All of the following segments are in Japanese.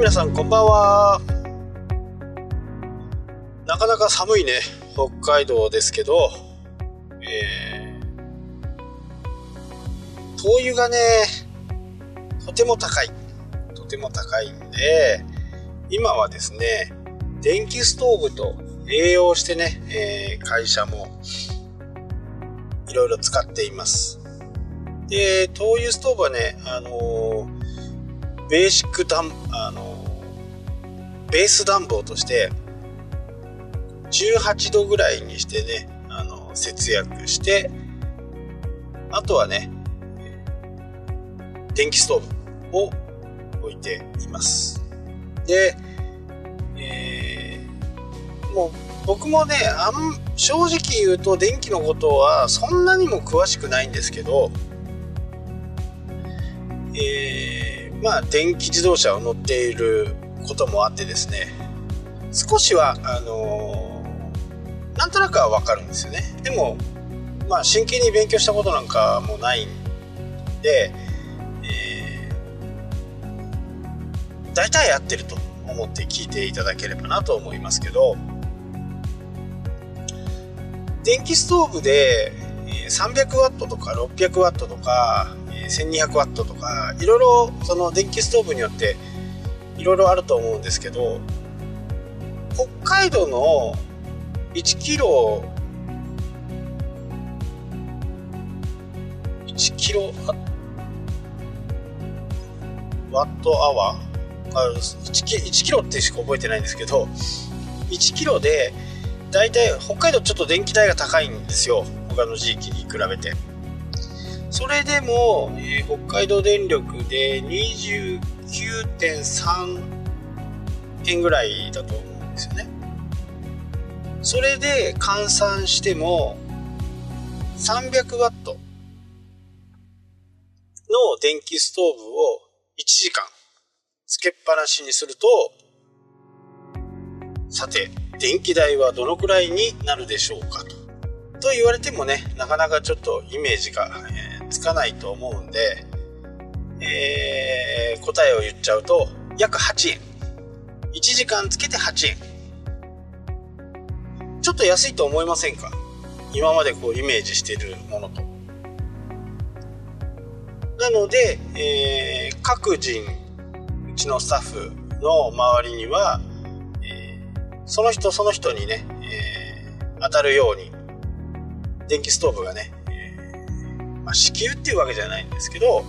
皆さんこんばんは。なかなか寒いね。北海道ですけど。えー、灯油がねとても高い。とても高いんで今はですね電気ストーブと栄養してね、えー、会社もいろいろ使っています。で灯油ストーブはねあのー、ベーシックダンあの、ベース暖房として18度ぐらいにしてね、あの節約してあとはね電気ストーブを置いています。で、えー、もう僕もねあん正直言うと電気のことはそんなにも詳しくないんですけどえー、まあ電気自動車を乗っていることもあってですね少しはあのー、なんとなくはわかるんですよね。でもまあ真剣に勉強したことなんかもないんで、えー、大体合ってると思って聞いていただければなと思いますけど電気ストーブで 300W とか 600W とか 1200W とかいろいろその電気ストーブによっていろいろあると思うんですけど北海道の1キロ1キロワットアワーあ 1, キ1キロってしか覚えてないんですけど1キロでだいたい北海道ちょっと電気代が高いんですよ。他の地域に比べて。それでも、えー、北海道電力で9.3円ぐらいだと思うんですよね。それで換算しても300ワットの電気ストーブを1時間つけっぱなしにするとさて電気代はどのくらいになるでしょうかとと言われてもねなかなかちょっとイメージが、えつかないと思うんで、えー、答えを言っちゃうと約8円。1時間つけて8円。ちょっと安いと思いませんか？今までこうイメージしているものと。なので、えー、各人うちのスタッフの周りには、えー、その人その人にね、えー、当たるように電気ストーブがねまあ、支給っていうわけじゃないんですけど、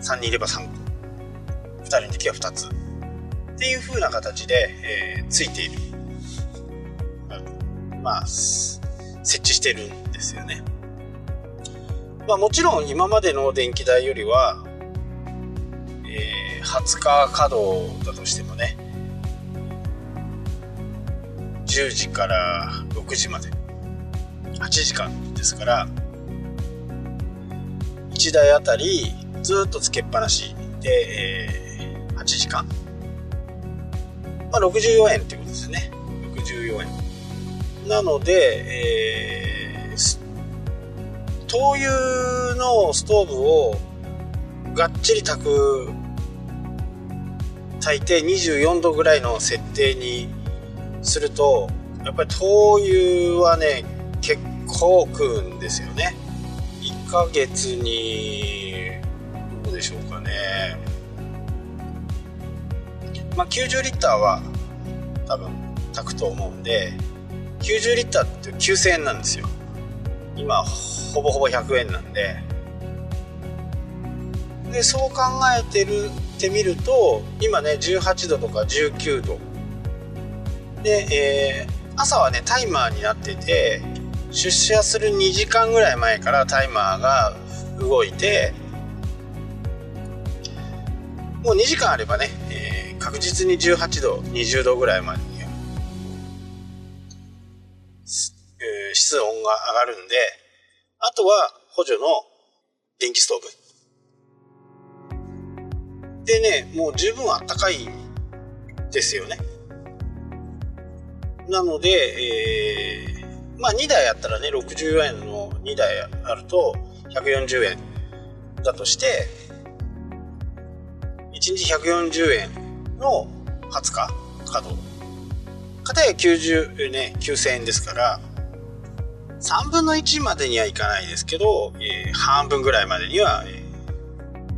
3人いれば3個。2人の時は2つ。っていう風な形で、えー、ついている。まあ設置してるんですよね。まあもちろん今までの電気代よりは、えー、20日稼働だとしてもね10時から6時まで。8時間ですから1台あたりずっとつけっぱなしで、えー、8時間、まあ、64円っていうことですね。64円なので、えー、灯油のストーブをがっちり炊く炊いて24度ぐらいの設定にするとやっぱり灯油はね結構食うんですよね。1ヶ月にでしょうかね。まあ90リッターは多分炊くと思うんで90リッターって9000円なんですよ。今ほぼほぼ100円なんで。でそう考えてるってみると今ね18度とか19度。で、えー、朝はねタイマーになってて出社する2時間ぐらい前からタイマーが動いてもう2時間あればね、えー、確実に18度20度ぐらいまで、えー、室温が上がるんであとは補助の電気ストーブ。でねもう十分あったかいですよね。なので、えーまあ2台あったらね64円の2台あると140円だとして1日140円の20日稼働。かたや90、ね、9000円ですから、3分の1までにはいかないですけど、えー、半分ぐらいまでには、え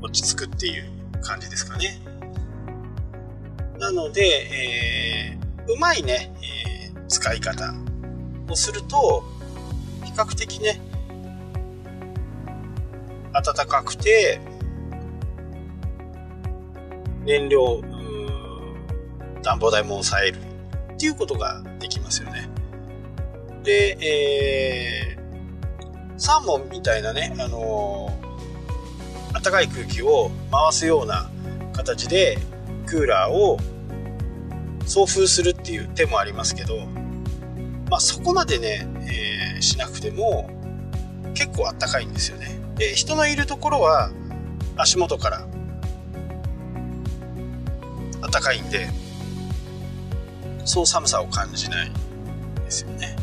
ー、落ち着くっていう感じですかね。なので、えー、うまいね、えー、使い方をすると、比較的ね、暖かくて、燃料、暖房代も抑えるっていうことができますよね。で、えー、サーモンみたいなね、あのー、暖かい空気を回すような形でクーラーを送風するっていう手もありますけど、まあ、そこまでね、えー、しなくても結構あったかいんですよね。で人のいるところは足元から暖かいんでそう寒さを感じないですよね。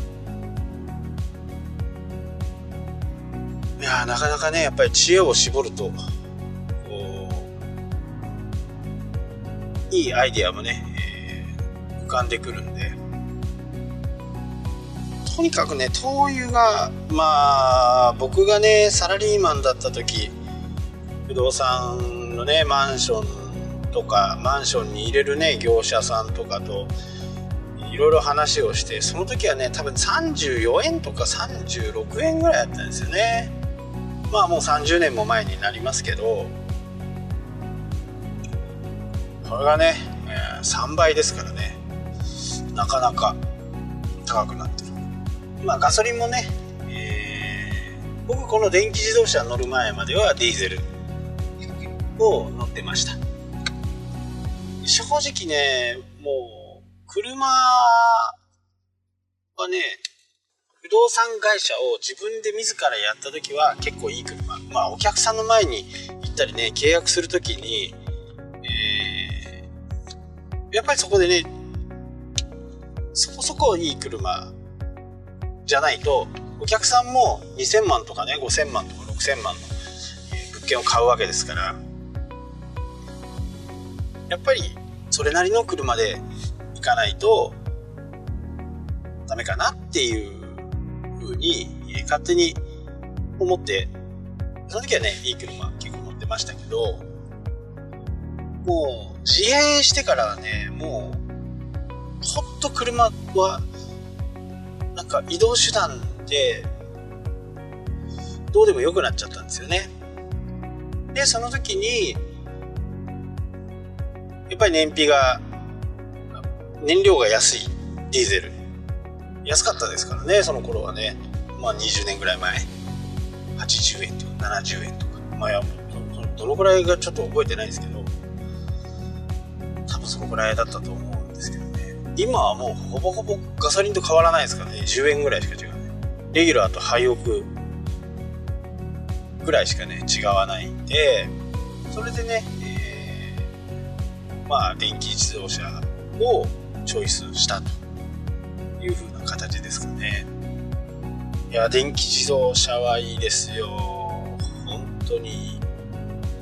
いやなかなかねやっぱり知恵を絞るといいアイデアもね、えー、浮かんでくるんで。とにかくね灯油がまあ僕がねサラリーマンだった時不動産のねマンションとかマンションに入れるね業者さんとかといろいろ話をしてその時はね多分34円とか36円ぐらいだったんですよね。まあもう30年も前になりますけどこれがね、3倍ですからね。なかなか高くなってる。まあガソリンもね、えー、僕この電気自動車乗る前まではディーゼルを乗ってました。正直ねもう車はね不動産会社を自分で自らやった時は結構いい車。まあお客さんの前に行ったりね契約する時にやっぱりそこでね、そこそこいい車じゃないと、お客さんも2000万とかね、5000万とか6000万の物件を買うわけですから、やっぱりそれなりの車で行かないとダメかなっていうふうに勝手に思って、その時はね、いい車結構乗ってましたけど、もう自営してからはね、もう、ほんと車は、なんか移動手段で、どうでもよくなっちゃったんですよね。で、その時に、やっぱり燃費が、燃料が安いディーゼル。安かったですからね、その頃はね。まあ20年ぐらい前。80円とか70円とか。まあ、どのぐらいがちょっと覚えてないですけど多分、そのぐらいだったと思うんですけどね今はもうほぼほぼガソリンと変わらないですからね10円ぐらいしか違うねレギュラーとハイオクぐらいしかね違わないんでそれでね、まあ電気自動車をチョイスしたという風な形ですかね。いや電気自動車はいいですよ。本当に。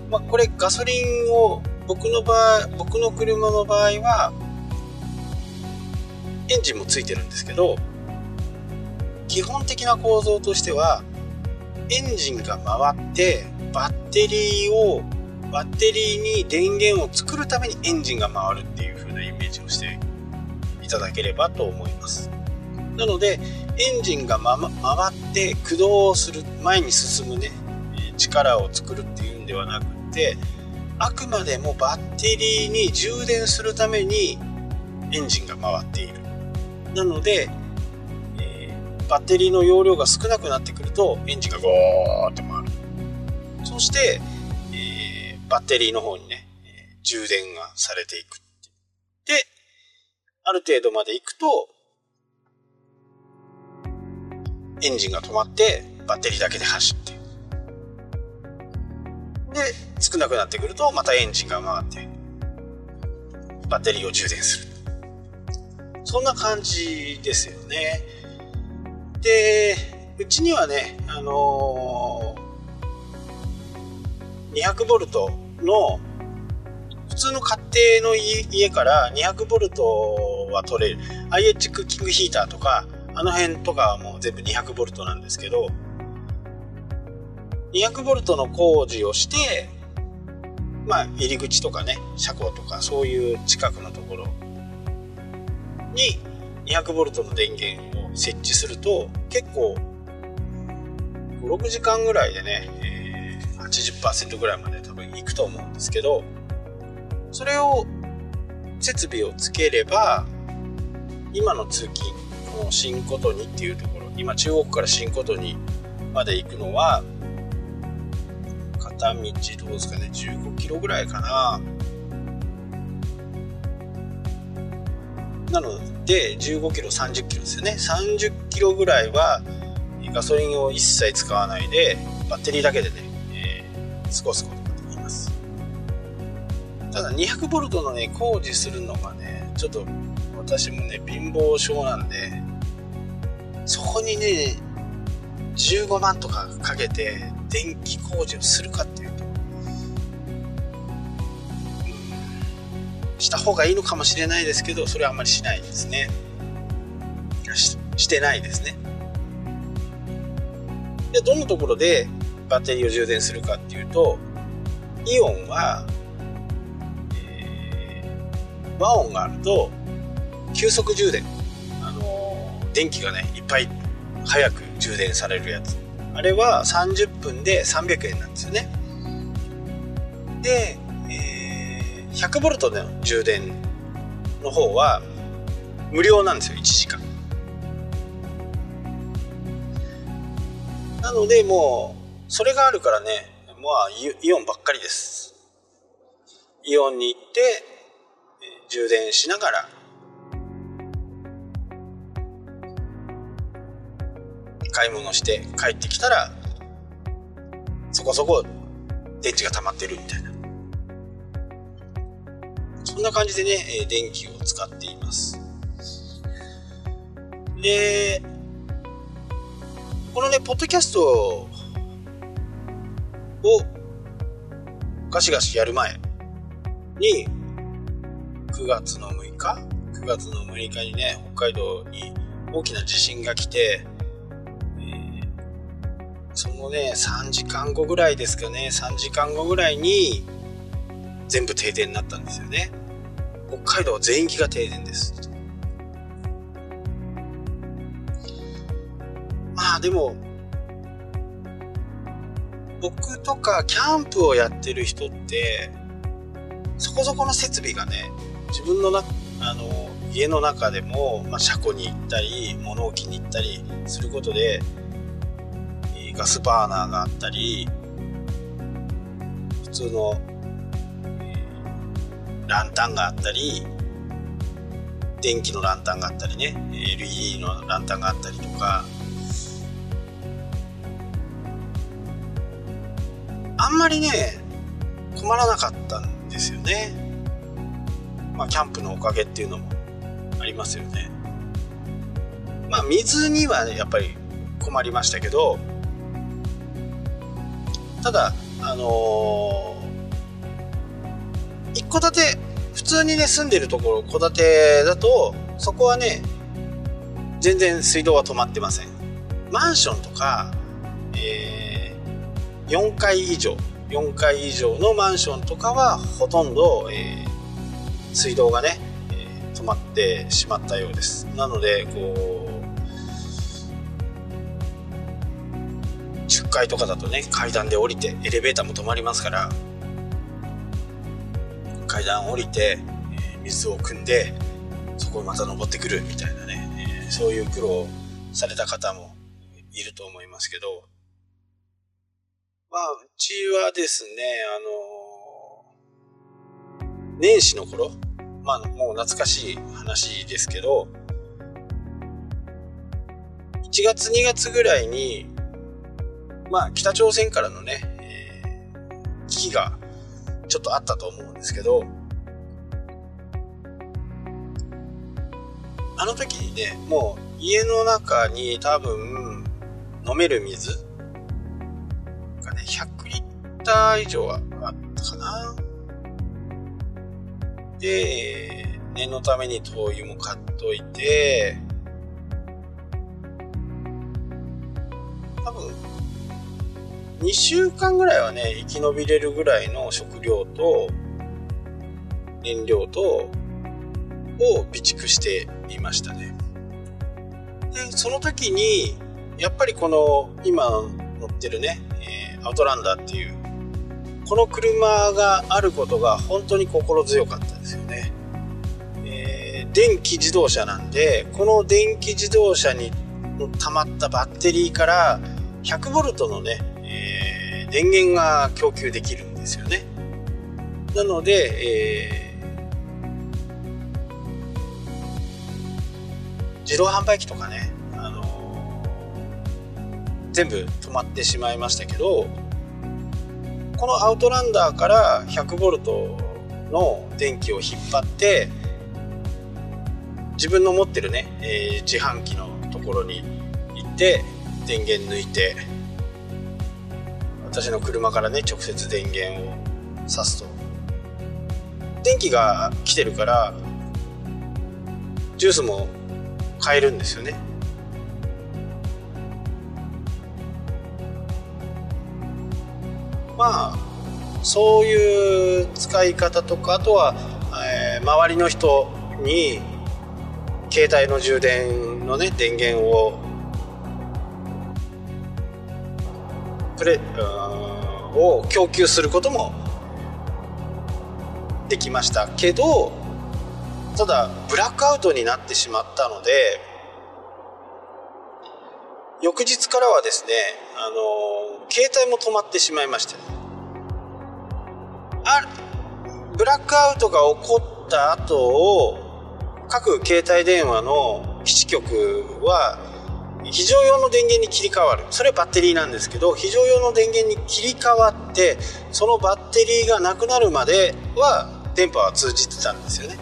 まあこれガソリンを僕の場合僕の車の場合はエンジンもついてるんですけど基本的な構造としてはエンジンが回ってバッテリーをバッテリーに電源を作るためにエンジンが回るっていう風なイメージをしていただければと思います。なのでエンジンが、ま、回って駆動をする前に進むね力を作るっていうんではなくてあくまでもバッテリーに充電するためにエンジンが回っている。なので、えー、バッテリーの容量が少なくなってくるとエンジンがゴーって回る。そして、バッテリーの方にね、充電がされていくてである程度まで行くとエンジンが止まってバッテリーだけで走ってで少なくなってくるとまたエンジンが回ってバッテリーを充電する。そんな感じですよね。でうちにはねあのー、200ボルトの普通の家庭の家から200ボルトは取れる。IH クッキングヒーターとかあの辺とかはもう全部200ボルトなんですけど200ボルトの工事をしてまあ入り口とかね車庫とかそういう近くのところに200ボルトの電源を設置すると結構56時間ぐらいでね、えー、80%ぐらいまで多分いくと思うんですけどそれを設備をつければ今の通勤この新琴にっていうところ今中国から新琴にまで行くのは片道どうですかね15キロぐらいかな。なので15キロ30キロですよね。30キロぐらいはガソリンを一切使わないでバッテリーだけでね、過ごすことができます。ただ200ボルトのね工事するのがねちょっと私もね貧乏症なんでそこにね15万とかかけて電気工事をするかっていうと、した方がいいのかもしれないですけどそれはあんまりしないですね。ししてないですね。でどんなところでバッテリーを充電するかっていうとイオンは、えー、和音があると急速充電。あのー、電気がねいっぱい早く充電されるやつ。あれは30分で300円なんですよね。で、えー、100V の充電の方は無料なんですよ1時間。なのでもうそれがあるからねまあイオンばっかりです。イオンに行って充電しながら。買い物して帰ってきたらそこそこ電池が溜まってるみたいな。そんな感じでね電気を使っています。でこのねポッドキャストをガシガシやる前に9月の6日9月の6日にね北海道に大きな地震が来てそのね3時間後ぐらいですかね3時間後ぐらいに全部停電になったんですよね。北海道全域が停電です。まあでも僕とかキャンプをやってる人ってそこそこの設備がね自分のなあの家の中でも、まあ、車庫に行ったり物置に行ったりすることでガスバーナーがあったり普通の、えー、ランタンがあったり電気のランタンがあったりね LED のランタンがあったりとかあんまりね困らなかったんですよね。まあキャンプのおかげっていうのもありますよね。まあ水には、ね、やっぱり困りましたけどただあのー、一戸建て普通にね住んでるところ戸建てだとそこはね全然水道は止まってません。マンションとか、えー、4階以上4階以上のマンションとかはほとんど、えー、水道がね、えー、止まってしまったようです。なのでこう10階とかだとね階段で降りてエレベーターも止まりますから階段降りて、えー、水を汲んでそこをまた登ってくるみたいなね、えー、そういう苦労された方もいると思いますけどまあうちはですねあのー、年始の頃まあもう懐かしい話ですけど1月2月ぐらいにまあ、北朝鮮からのね、えー、危機がちょっとあったと思うんですけど、あの時にね、もう家の中に多分飲める水ね、100リッター以上はあったかな。で、念のために灯油も買っといて、多分、2週間ぐらいはね、生き延びれるぐらいの食料と、燃料と、を備蓄していましたね。で、その時に、やっぱりこの、今乗ってるね、アウトランダーっていう、この車があることが本当に心強かったですよね。えー、電気自動車なんで、この電気自動車に溜まったバッテリーから100ボルトのね、えー、電源が供給できるんですよね。なので、えー自動販売機とかね、全部止まってしまいましたけどこのアウトランダーから100ボルトの電気を引っ張って自分の持ってるね、えー、自販機のところに行って電源抜いて私の車からね直接電源を挿すと電気が来てるからジュースも買えるんですよね。まあそういう使い方とかあとは、えー、周りの人に携帯の充電のね電源をプレを供給することもできました。けどただブラックアウトになってしまったので翌日からはですねあの携帯も止まってしまいましたあブラックアウトが起こった後を各携帯電話の基地局は非常用の電源に切り替わる。それはバッテリーなんですけど非常用の電源に切り替わってそのバッテリーがなくなるまでは電波は通じてたんですよね。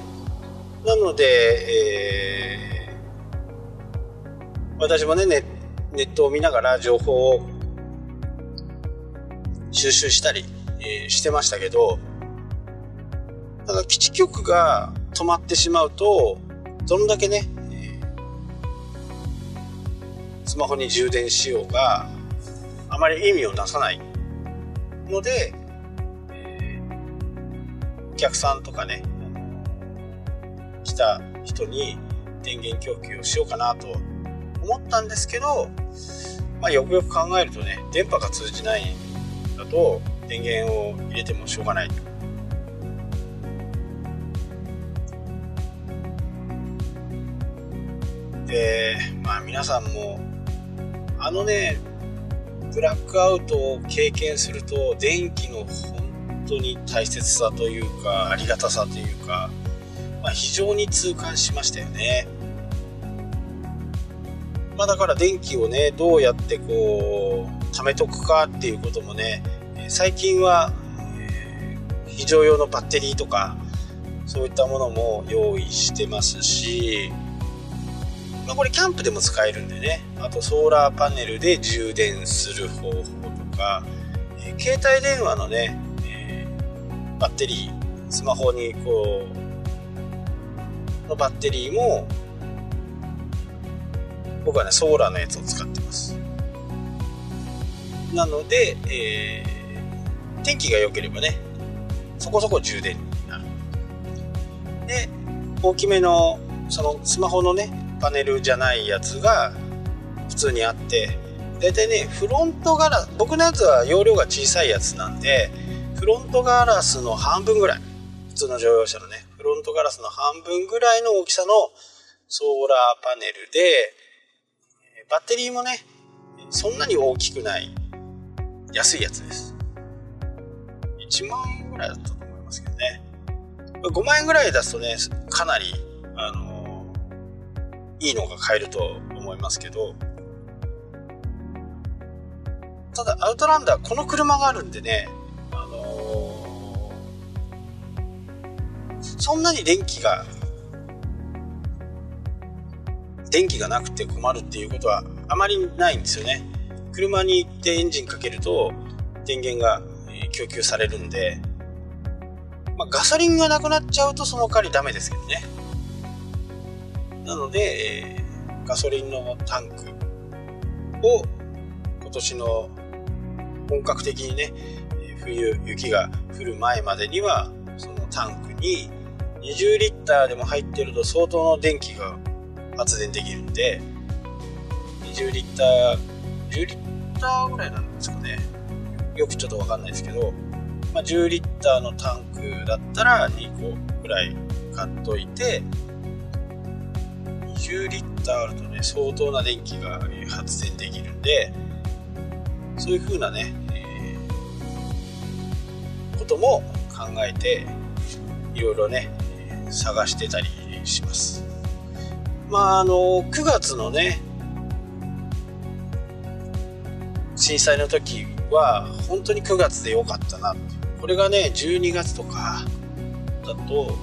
なので、えー、私もねネネットを見ながら情報を収集したり、えー、してましたけどただ基地局が止まってしまうとどんだけね、えー、スマホに充電しようがあまり意味を出さないので、えー、お客さんとかね来た人に電源供給をしようかなと思ったんですけど、まあ、よくよく考えるとね電波が通じないだと電源を入れてもしょうがないでまあ皆さんもあのねブラックアウトを経験すると電気の本当に大切さというかありがたさというかまあ、非常に痛感しましたよね。まあ、だから電気をねどうやってこう貯めとくかっていうこともね最近は、えー、非常用のバッテリーとかそういったものも用意してますし、まあ、これキャンプでも使えるんでねあとソーラーパネルで充電する方法とか、えー、携帯電話のね、えー、バッテリースマホにこうのバッテリーも僕はねソーラーのやつを使ってます。なので、えー、天気が良ければねそこそこ充電になる。で大きめのそのスマホのねパネルじゃないやつが普通にあって大体ねフロントガラス僕のやつは容量が小さいやつなんでフロントガラスの半分ぐらい。普通の乗用車のねフロントガラスの半分ぐらいの大きさのソーラーパネルで、バッテリーもね、そんなに大きくない安いやつです。1万円ぐらいだったと思いますけどね。5万円ぐらい出すとね、かなり、あのいいのが買えると思いますけど、ただアウトランダーこの車があるんでねそんなに電気が電気がなくて困るっていうことはあまりないんですよね車に行ってエンジンかけると電源が供給されるんでまあ、ガソリンがなくなっちゃうとその代わりダメですけどね。なので、えー、ガソリンのタンクを今年の本格的にね、冬雪が降る前までにはそのタンクに20リッターでも入ってると相当の電気が発電できるんで20リッター10リッターぐらいなんですかね。よくちょっとわかんないですけど、まあ、10リッターのタンクだったら2個ぐらい買っといて20リッターあるとね相当な電気が発電できるんでそういう風なね、えー、ことも考えていろいろね探してたりします。まああの9月のね震災の時は本当に9月で良かったなこれがね12月とかだと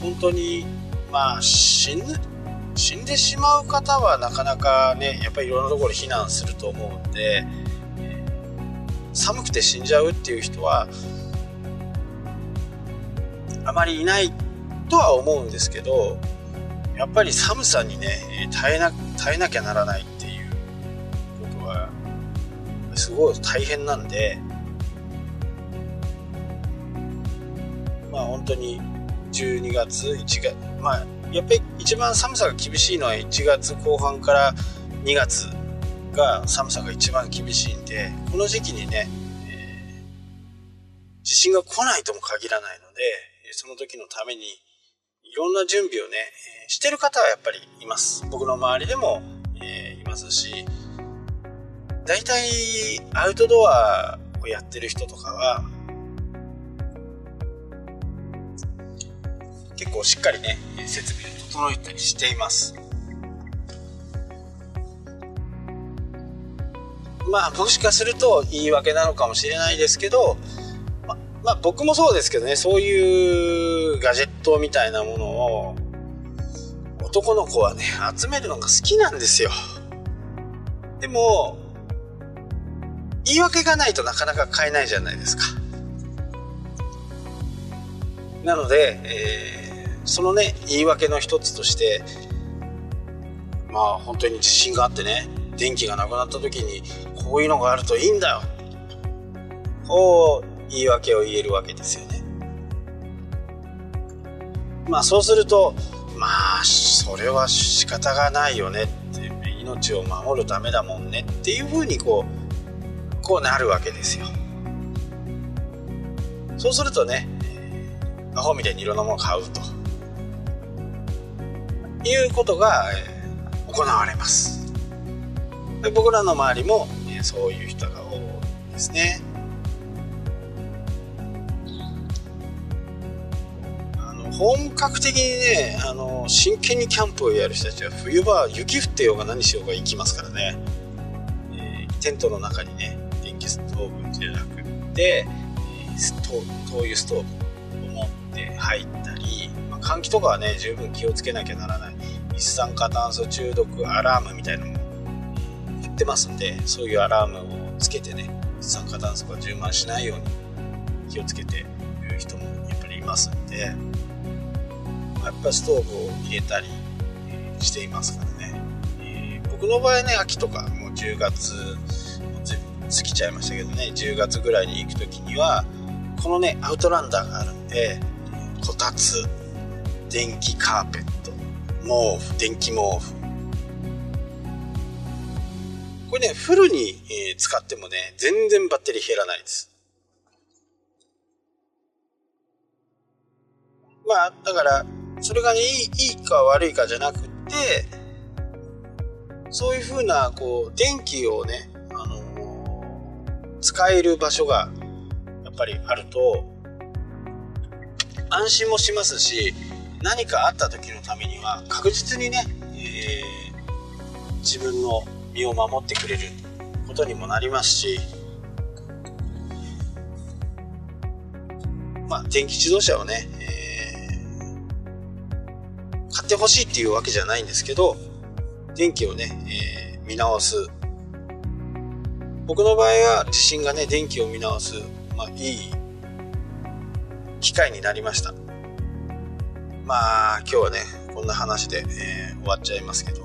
本当にまあ死ぬ死んでしまう方はなかなかねやっぱりいろんなところ避難すると思うんで寒くて死んじゃうっていう人はあまりいないとは思うんですけどやっぱり寒さにね耐えな耐えなきゃならないっていうことはすごい大変なんでまあ本当に12月1月まあやっぱり一番寒さが厳しいのは1月後半から2月が寒さが一番厳しいんでこの時期にね、えー、地震が来ないとも限らないのでその時のためにいろんな準備をね、してる方はやっぱりいます。僕の周りでも、えー、いますし、大体アウトドアをやってる人とかは、結構しっかりね、設備を整えたりしています。まあ、もしかすると言い訳なのかもしれないですけど、まあ僕もそうですけどね、そういうガジェットみたいなものを男の子はね、集めるのが好きなんですよ。でも、言い訳がないとなかなか買えないじゃないですか。なので、えー、そのね、言い訳の一つとして、まあ本当に地震があってね、電気がなくなった時に、こういうのがあるといいんだよ。こう言い訳を言えるわけですよね。まあそうするとまあそれは仕方がないよねって命を守るためだもんねっていうふうにこうこうなるわけですよ。そうするとねアホみたいにいろんなものを買うということが、行われます。で僕らの周りも、そういう人が多いですね。本格的にねあの真剣にキャンプをやる人たちは冬場雪降ってようが何しようが行きますからね、えー、テントの中にね電気ストーブじゃなくて、えー、スト灯油ストーブを持って入ったり、まあ、換気とかはね十分気をつけなきゃならない一酸化炭素中毒アラームみたいなのも言ってますんでそういうアラームをつけてね一酸化炭素が充満しないように気をつけている人もやっぱりいますんで。やっぱストーブを入れたりしていますからね、えー、僕の場合ね秋とかもう10月過ぎちゃいましたけどね10月ぐらいに行く時にはこのねアウトランダーがあるんでこたつ電気カーペット毛布電気毛布。これねフルに、え使ってもね全然バッテリー減らないです。まあだからそれがねいいいいか悪いかじゃなくってそういうふうなこう電気をね、あのー、使える場所がやっぱりあると安心もしますし何かあった時のためには確実にね、えー、自分の身を守ってくれることにもなりますしまあ電気自動車をね、買ってほしいっていうわけじゃないんですけど、電気をね、えー、見直す。僕の場合は地震がね、電気を見直す、まあいい機会になりましたまあ今日はねこんな話で、えー、終わっちゃいますけど、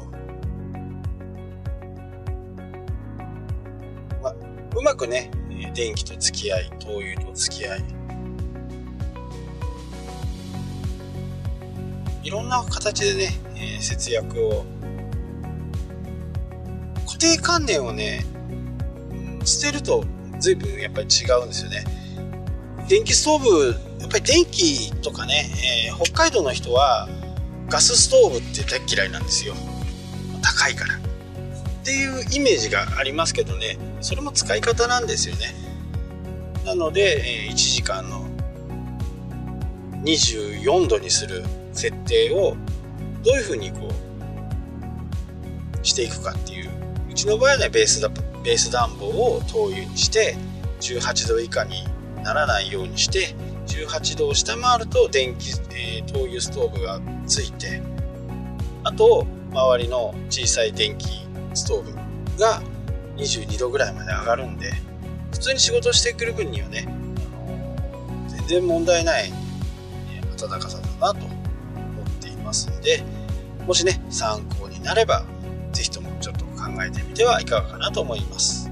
まあ、うまくね電気と付き合い灯油と付き合いいろんな形でね、えー、節約を固定観念をね、捨てると随分やっぱり違うんですよね。電気ストーブ、やっぱり電気とかね、えー、北海道の人はガスストーブって大嫌いなんですよ。高いから。っていうイメージがありますけどね、それも使い方なんですよね。なので、えー、1時間の24度にする設定をどういうふうにこうしていくかっていううちの場合はねベースだベース暖房を灯油にして18度以下にならないようにして18度を下回ると電気、えー、灯油ストーブがついてあと周りの小さい電気ストーブが22度ぐらいまで上がるんで普通に仕事してくる分にはね全然問題ない暖かさだなとますので、もしね、参考になれば、是非ともちょっと考えてみてはいかがかなと思います。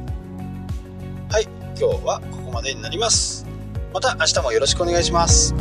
はい、今日はここまでになります。また明日もよろしくお願いします。